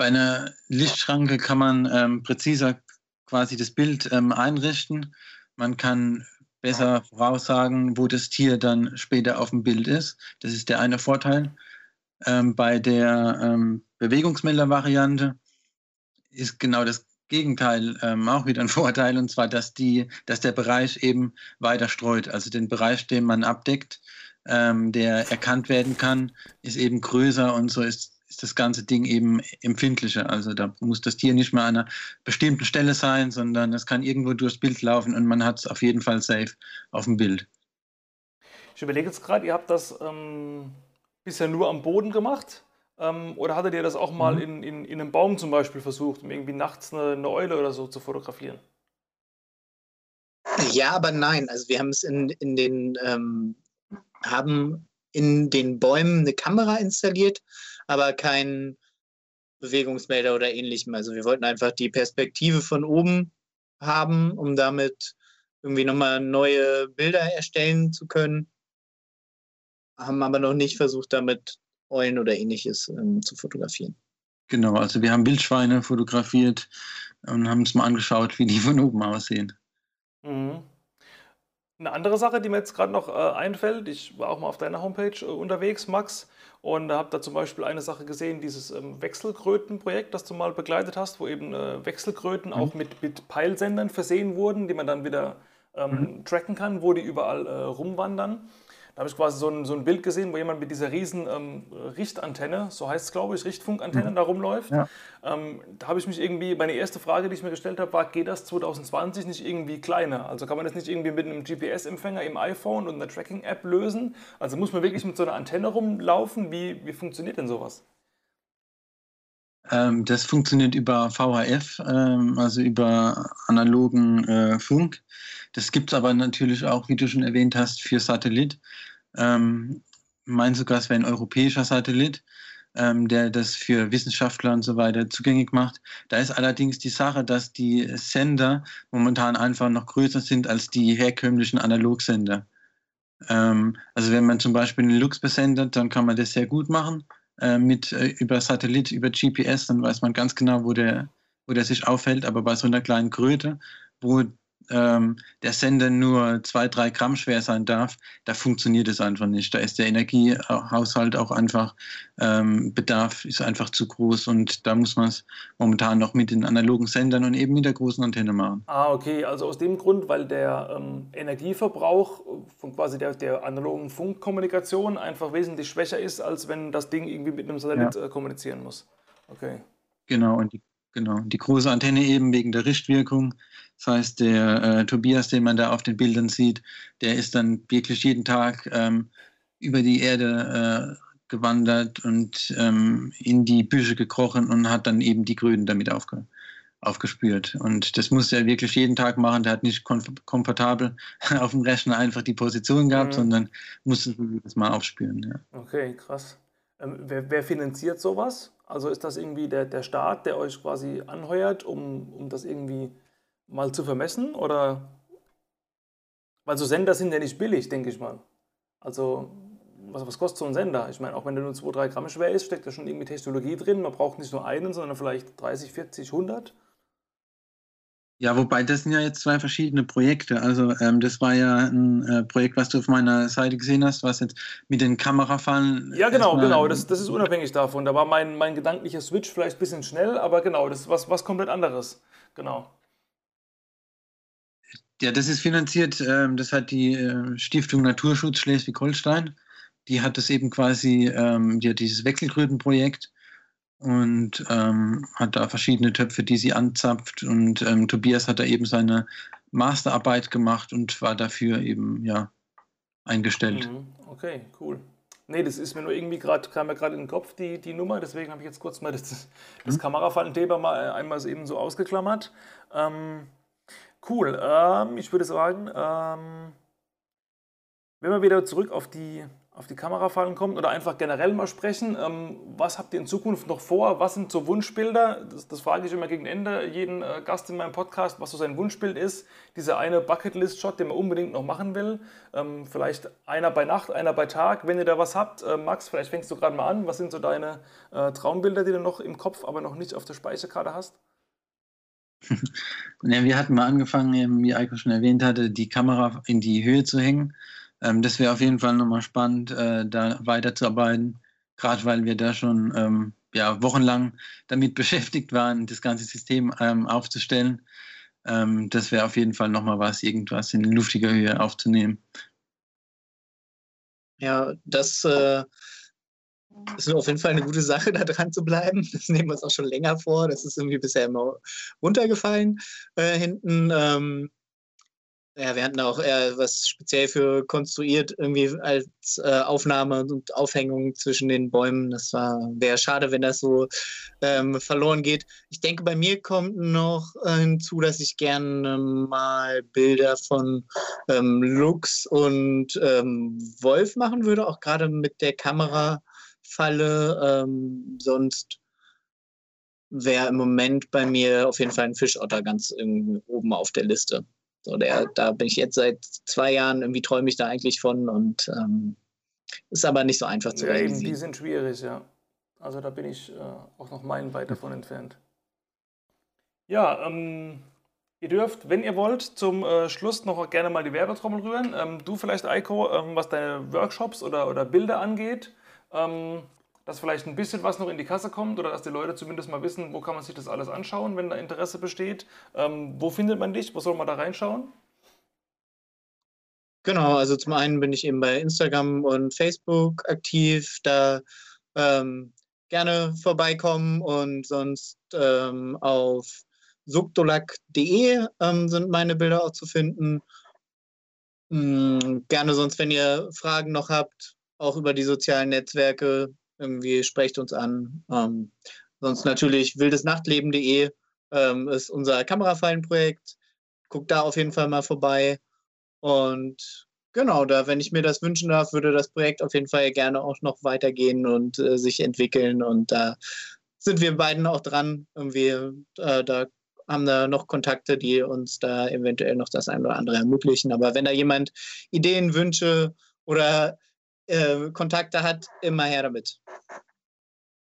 bei einer Lichtschranke kann man ähm, präziser quasi das Bild ähm, einrichten. Man kann besser voraussagen, wo das Tier dann später auf dem Bild ist. Das ist der eine Vorteil. Ähm, bei der ähm, Bewegungsmelder-Variante ist genau das Gegenteil ähm, auch wieder ein *laughs* Vorteil, und zwar, dass, die, dass der Bereich eben weiter streut. Also den Bereich, den man abdeckt, ähm, der erkannt werden kann, ist eben größer und so ist, ist das ganze Ding eben empfindlicher. Also da muss das Tier nicht mehr an einer bestimmten Stelle sein, sondern es kann irgendwo durchs Bild laufen und man hat es auf jeden Fall safe auf dem Bild.
Ich überlege jetzt gerade, ihr habt das ähm, bisher nur am Boden gemacht. Ähm, oder hattet ihr das auch mal mhm. in, in, in einem Baum zum Beispiel versucht, um irgendwie nachts eine, eine Eule oder so zu fotografieren?
Ja, aber nein. Also wir haben es in, in den, ähm, haben in den Bäumen eine Kamera installiert, aber kein Bewegungsmelder oder ähnlichem. Also wir wollten einfach die Perspektive von oben haben, um damit irgendwie nochmal neue Bilder erstellen zu können. Haben aber noch nicht versucht, damit Eulen oder ähnliches ähm, zu fotografieren.
Genau, also wir haben Wildschweine fotografiert und haben uns mal angeschaut, wie die von oben aussehen.
Mhm. Eine andere Sache, die mir jetzt gerade noch äh, einfällt, ich war auch mal auf deiner Homepage äh, unterwegs, Max, und habe da zum Beispiel eine Sache gesehen, dieses ähm, Wechselkrötenprojekt, das du mal begleitet hast, wo eben äh, Wechselkröten mhm. auch mit, mit Peilsendern versehen wurden, die man dann wieder ähm, mhm. tracken kann, wo die überall äh, rumwandern. Da habe ich quasi so ein, so ein Bild gesehen, wo jemand mit dieser riesen ähm, Richtantenne, so heißt es glaube ich, Richtfunkantenne, mhm. da rumläuft. Ja. Ähm, da habe ich mich irgendwie, meine erste Frage, die ich mir gestellt habe, war, geht das 2020 nicht irgendwie kleiner? Also kann man das nicht irgendwie mit einem GPS-Empfänger im iPhone und einer Tracking-App lösen? Also muss man wirklich mit so einer Antenne rumlaufen? Wie, wie funktioniert denn sowas?
Ähm, das funktioniert über VHF, ähm, also über analogen äh, Funk. Das gibt es aber natürlich auch, wie du schon erwähnt hast, für Satellit. Ähm, mein sogar, es wäre ein europäischer Satellit, ähm, der das für Wissenschaftler und so weiter zugänglich macht. Da ist allerdings die Sache, dass die Sender momentan einfach noch größer sind als die herkömmlichen Analogsender. Ähm, also wenn man zum Beispiel einen Lux besendet, dann kann man das sehr gut machen äh, mit äh, über Satellit, über GPS, dann weiß man ganz genau, wo der, wo der sich aufhält. Aber bei so einer kleinen Kröte, wo ähm, der Sender nur zwei, drei Gramm schwer sein darf, da funktioniert es einfach nicht. Da ist der Energiehaushalt auch einfach, ähm, Bedarf ist einfach zu groß und da muss man es momentan noch mit den analogen Sendern und eben mit der großen Antenne machen.
Ah, okay, also aus dem Grund, weil der ähm, Energieverbrauch von quasi der, der analogen Funkkommunikation einfach wesentlich schwächer ist, als wenn das Ding irgendwie mit einem Satellit ja. äh, kommunizieren muss. Okay.
Genau, und die, genau, die große Antenne eben wegen der Richtwirkung das heißt, der äh, Tobias, den man da auf den Bildern sieht, der ist dann wirklich jeden Tag ähm, über die Erde äh, gewandert und ähm, in die Büsche gekrochen und hat dann eben die Grünen damit aufge aufgespürt. Und das musste er wirklich jeden Tag machen. Der hat nicht komfortabel *laughs* auf dem Rechner einfach die Position gehabt, mhm. sondern musste jedes Mal aufspüren. Ja.
Okay, krass. Ähm, wer, wer, finanziert sowas? Also ist das irgendwie der, der Staat, der euch quasi anheuert, um, um das irgendwie mal zu vermessen? Oder? Weil so Sender sind ja nicht billig, denke ich mal. Also, was, was kostet so ein Sender? Ich meine, auch wenn der nur 2, 3 Gramm schwer ist, steckt da schon irgendwie Technologie drin. Man braucht nicht nur einen, sondern vielleicht 30, 40, 100.
Ja, wobei das sind ja jetzt zwei verschiedene Projekte. Also ähm, das war ja ein äh, Projekt, was du auf meiner Seite gesehen hast, was jetzt mit den Kamerafallen.
Ja, genau, genau. Das, das ist unabhängig davon. Da war mein, mein gedanklicher Switch vielleicht ein bisschen schnell, aber genau, das ist was, was komplett anderes. Genau.
Ja, das ist finanziert, ähm, das hat die äh, Stiftung Naturschutz Schleswig-Holstein. Die hat das eben quasi, ähm, die hat dieses Wechselkrötenprojekt und ähm, hat da verschiedene Töpfe, die sie anzapft. Und ähm, Tobias hat da eben seine Masterarbeit gemacht und war dafür eben ja eingestellt.
Mhm. Okay, cool. Nee, das ist mir nur irgendwie gerade, kam mir gerade in den Kopf, die, die Nummer, deswegen habe ich jetzt kurz mal das, das mhm. Kamerafallenthema mal äh, einmal eben so ausgeklammert. Ähm, Cool. Ähm, ich würde sagen, ähm, wenn wir wieder zurück auf die, auf die Kamerafallen kommen oder einfach generell mal sprechen, ähm, was habt ihr in Zukunft noch vor? Was sind so Wunschbilder? Das, das frage ich immer gegen Ende jeden äh, Gast in meinem Podcast, was so sein Wunschbild ist. Dieser eine Bucketlist-Shot, den man unbedingt noch machen will. Ähm, vielleicht einer bei Nacht, einer bei Tag. Wenn ihr da was habt, äh, Max, vielleicht fängst du gerade mal an. Was sind so deine äh, Traumbilder, die du noch im Kopf, aber noch nicht auf der Speicherkarte hast? *laughs*
ja, wir hatten mal angefangen, wie Eiko schon erwähnt hatte, die Kamera in die Höhe zu hängen. Ähm, das wäre auf jeden Fall nochmal spannend, äh, da weiterzuarbeiten, gerade weil wir da schon ähm, ja, wochenlang damit *laughs* beschäftigt waren, das ganze System ähm, aufzustellen. Ähm, das wäre auf jeden Fall nochmal was, irgendwas in luftiger Höhe aufzunehmen.
Ja, das äh, ist auf jeden Fall eine gute Sache, da dran zu bleiben. Das nehmen wir uns auch schon länger vor. Das ist irgendwie bisher immer runtergefallen äh, hinten. Ähm, ja, wir hatten auch eher was speziell für konstruiert, irgendwie als äh, Aufnahme und Aufhängung zwischen den Bäumen. Das wäre schade, wenn das so ähm, verloren geht. Ich denke, bei mir kommt noch äh, hinzu, dass ich gerne mal Bilder von ähm, Lux und ähm, Wolf machen würde, auch gerade mit der Kamerafalle. Ähm, sonst wäre im Moment bei mir auf jeden Fall ein Fischotter ganz oben auf der Liste. So, der, da bin ich jetzt seit zwei Jahren, irgendwie träume ich da eigentlich von und ähm, ist aber nicht so einfach zu
ja, realisieren. Eben, die sind schwierig, ja. Also da bin ich äh, auch noch meilenweit davon entfernt. Ja, ähm, ihr dürft, wenn ihr wollt, zum äh, Schluss noch gerne mal die Werbetrommel rühren. Ähm, du vielleicht, Eiko, ähm, was deine Workshops oder, oder Bilder angeht. Ähm, dass vielleicht ein bisschen was noch in die Kasse kommt oder dass die Leute zumindest mal wissen, wo kann man sich das alles anschauen, wenn da Interesse besteht. Ähm, wo findet man dich? Wo soll man da reinschauen?
Genau, also zum einen bin ich eben bei Instagram und Facebook aktiv, da ähm, gerne vorbeikommen und sonst ähm, auf subdolak.de ähm, sind meine Bilder auch zu finden. Mhm, gerne sonst, wenn ihr Fragen noch habt, auch über die sozialen Netzwerke, irgendwie sprecht uns an. Ähm, sonst natürlich wildesnachtleben.de ähm, ist unser Kamerafallenprojekt. Guckt da auf jeden Fall mal vorbei. Und genau, da, wenn ich mir das wünschen darf, würde das Projekt auf jeden Fall gerne auch noch weitergehen und äh, sich entwickeln. Und da sind wir beiden auch dran. Irgendwie, äh, da haben da noch Kontakte, die uns da eventuell noch das eine oder andere ermöglichen. Aber wenn da jemand Ideen, Wünsche oder äh, Kontakte hat, immer her damit.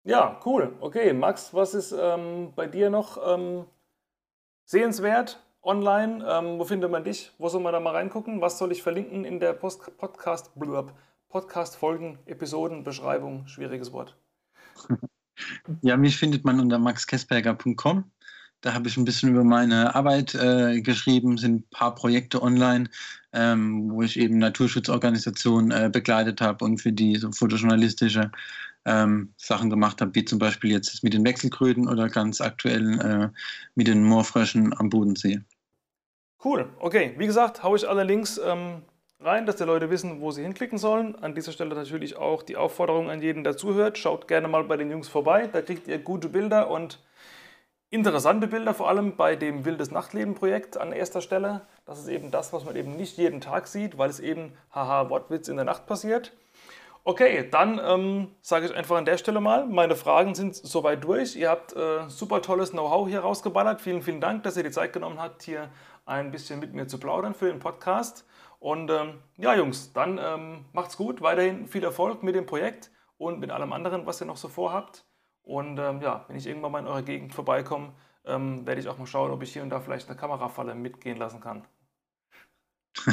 Ja, cool. Okay, Max, was ist ähm, bei dir noch ähm, sehenswert online? Ähm, wo findet man dich? Wo soll man da mal reingucken? Was soll ich verlinken in der Post Podcast Podcast Folgen Episoden Beschreibung? Schwieriges Wort. *laughs*
Ja, mich findet man unter maxkesberger.com. Da habe ich ein bisschen über meine Arbeit äh, geschrieben, sind ein paar Projekte online, ähm, wo ich eben Naturschutzorganisationen äh, begleitet habe und für die so fotojournalistische ähm, Sachen gemacht habe, wie zum Beispiel jetzt mit den Wechselkröten oder ganz aktuell äh, mit den Moorfröschen am Bodensee.
Cool, okay. Wie gesagt, haue ich alle Links ähm, rein, dass die Leute wissen, wo sie hinklicken sollen. An dieser Stelle natürlich auch die Aufforderung an jeden, der zuhört. Schaut gerne mal bei den Jungs vorbei, da kriegt ihr gute Bilder und Interessante Bilder, vor allem bei dem Wildes Nachtleben-Projekt an erster Stelle. Das ist eben das, was man eben nicht jeden Tag sieht, weil es eben, haha, Wortwitz in der Nacht passiert. Okay, dann ähm, sage ich einfach an der Stelle mal, meine Fragen sind soweit durch. Ihr habt äh, super tolles Know-how hier rausgeballert. Vielen, vielen Dank, dass ihr die Zeit genommen habt, hier ein bisschen mit mir zu plaudern für den Podcast. Und ähm, ja, Jungs, dann ähm, macht's gut, weiterhin viel Erfolg mit dem Projekt und mit allem anderen, was ihr noch so vorhabt. Und ähm, ja, wenn ich irgendwann mal in eurer Gegend vorbeikomme, ähm, werde ich auch mal schauen, ob ich hier und da vielleicht eine Kamerafalle mitgehen lassen kann. *laughs*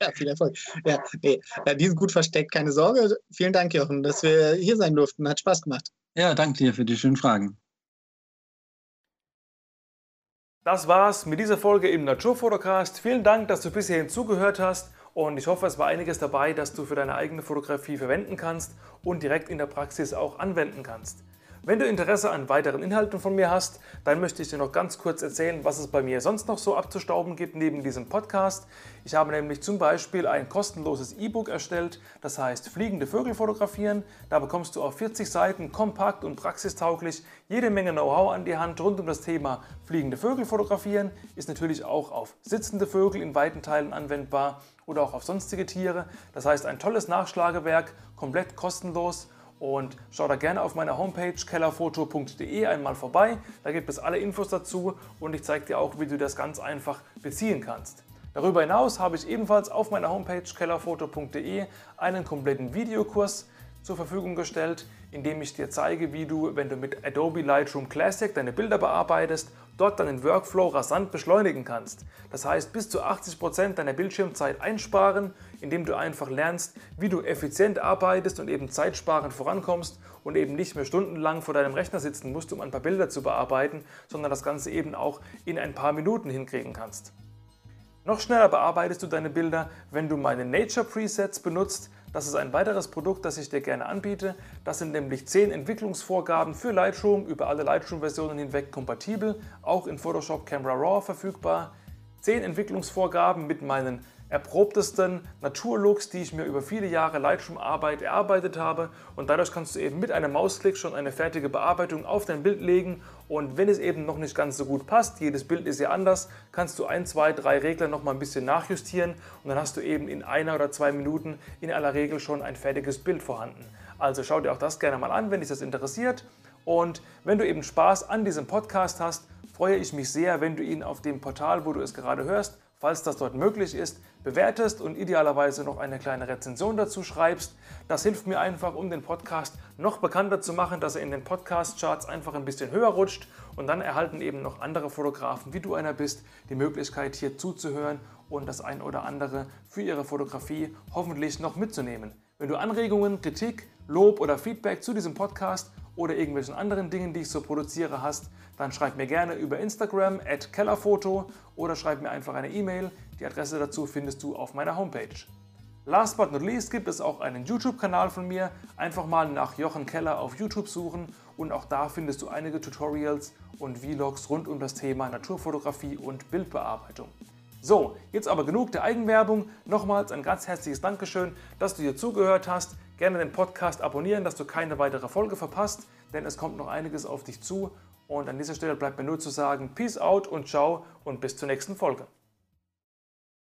ja, viel Erfolg. Ja, nee, ja, die sind gut versteckt, keine Sorge. Vielen Dank, Jochen, dass wir hier sein durften. Hat Spaß gemacht.
Ja, danke dir für die schönen Fragen.
Das war's mit dieser Folge im Naturfotocast. Vielen Dank, dass du bis hierhin zugehört hast und ich hoffe, es war einiges dabei, das du für deine eigene Fotografie verwenden kannst und direkt in der Praxis auch anwenden kannst. Wenn du Interesse an weiteren Inhalten von mir hast, dann möchte ich dir noch ganz kurz erzählen, was es bei mir sonst noch so abzustauben gibt neben diesem Podcast. Ich habe nämlich zum Beispiel ein kostenloses E-Book erstellt, das heißt Fliegende Vögel fotografieren. Da bekommst du auf 40 Seiten kompakt und praxistauglich jede Menge Know-how an die Hand rund um das Thema Fliegende Vögel fotografieren. Ist natürlich auch auf sitzende Vögel in weiten Teilen anwendbar oder auch auf sonstige Tiere. Das heißt ein tolles Nachschlagewerk, komplett kostenlos und schau da gerne auf meiner Homepage kellerfoto.de einmal vorbei. Da gibt es alle Infos dazu und ich zeige dir auch, wie du das ganz einfach beziehen kannst. Darüber hinaus habe ich ebenfalls auf meiner Homepage kellerfoto.de einen kompletten Videokurs zur Verfügung gestellt, in dem ich dir zeige, wie du, wenn du mit Adobe Lightroom Classic deine Bilder bearbeitest, dort deinen Workflow rasant beschleunigen kannst. Das heißt, bis zu 80 Prozent deiner Bildschirmzeit einsparen, indem du einfach lernst, wie du effizient arbeitest und eben zeitsparend vorankommst und eben nicht mehr stundenlang vor deinem Rechner sitzen musst, um ein paar Bilder zu bearbeiten, sondern das Ganze eben auch in ein paar Minuten hinkriegen kannst. Noch schneller bearbeitest du deine Bilder, wenn du meine Nature Presets benutzt. Das ist ein weiteres Produkt, das ich dir gerne anbiete. Das sind nämlich 10 Entwicklungsvorgaben für Lightroom, über alle Lightroom-Versionen hinweg kompatibel, auch in Photoshop Camera Raw verfügbar. 10 Entwicklungsvorgaben mit meinen erprobtesten Naturlooks, die ich mir über viele Jahre Lightroom-Arbeit erarbeitet habe. Und dadurch kannst du eben mit einem Mausklick schon eine fertige Bearbeitung auf dein Bild legen. Und wenn es eben noch nicht ganz so gut passt, jedes Bild ist ja anders, kannst du ein, zwei, drei Regler noch mal ein bisschen nachjustieren und dann hast du eben in einer oder zwei Minuten in aller Regel schon ein fertiges Bild vorhanden. Also schau dir auch das gerne mal an, wenn dich das interessiert. Und wenn du eben Spaß an diesem Podcast hast, freue ich mich sehr, wenn du ihn auf dem Portal, wo du es gerade hörst, falls das dort möglich ist, bewertest und idealerweise noch eine kleine Rezension dazu schreibst. Das hilft mir einfach, um den Podcast noch bekannter zu machen, dass er in den Podcast-Charts einfach ein bisschen höher rutscht und dann erhalten eben noch andere Fotografen, wie du einer bist, die Möglichkeit hier zuzuhören und das ein oder andere für ihre Fotografie hoffentlich noch mitzunehmen. Wenn du Anregungen, Kritik, Lob oder Feedback zu diesem Podcast oder irgendwelchen anderen Dingen, die ich so produziere, hast, dann schreib mir gerne über Instagram at kellerfoto oder schreib mir einfach eine E-Mail. Die Adresse dazu findest du auf meiner Homepage. Last but not least gibt es auch einen YouTube-Kanal von mir. Einfach mal nach Jochen Keller auf YouTube suchen und auch da findest du einige Tutorials und Vlogs rund um das Thema Naturfotografie und Bildbearbeitung. So, jetzt aber genug der Eigenwerbung. Nochmals ein ganz herzliches Dankeschön, dass du hier zugehört hast. Gerne den Podcast abonnieren, dass du keine weitere Folge verpasst, denn es kommt noch einiges auf dich zu und an dieser Stelle bleibt mir nur zu sagen, Peace out und ciao und bis zur nächsten Folge.